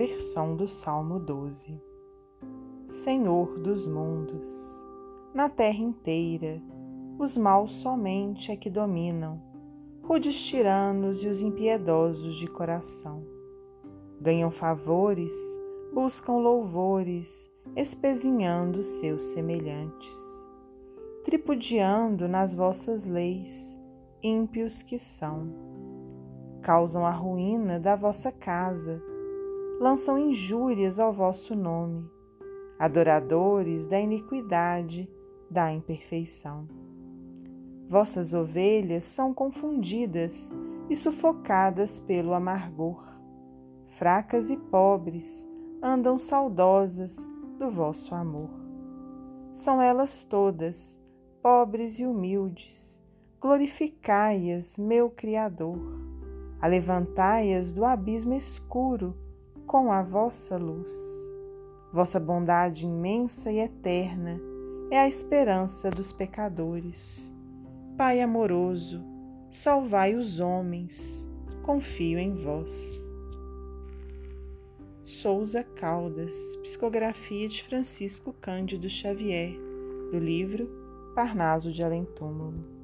versão do Salmo 12. Senhor dos mundos, na terra inteira, os maus somente é que dominam, rudes tiranos e os impiedosos de coração. Ganham favores, buscam louvores, espezinhando seus semelhantes, tripudiando nas vossas leis, ímpios que são. Causam a ruína da vossa casa, lançam injúrias ao vosso nome, adoradores da iniquidade, da imperfeição. Vossas ovelhas são confundidas e sufocadas pelo amargor. Fracas e pobres andam saudosas do vosso amor. São elas todas, pobres e humildes, glorificai-as, meu Criador. Alevantai-as do abismo escuro com a vossa luz. Vossa bondade imensa e eterna é a esperança dos pecadores. Pai amoroso, salvai os homens, confio em vós. Souza Caldas, psicografia de Francisco Cândido Xavier, do livro Parnaso de Além Túmulo.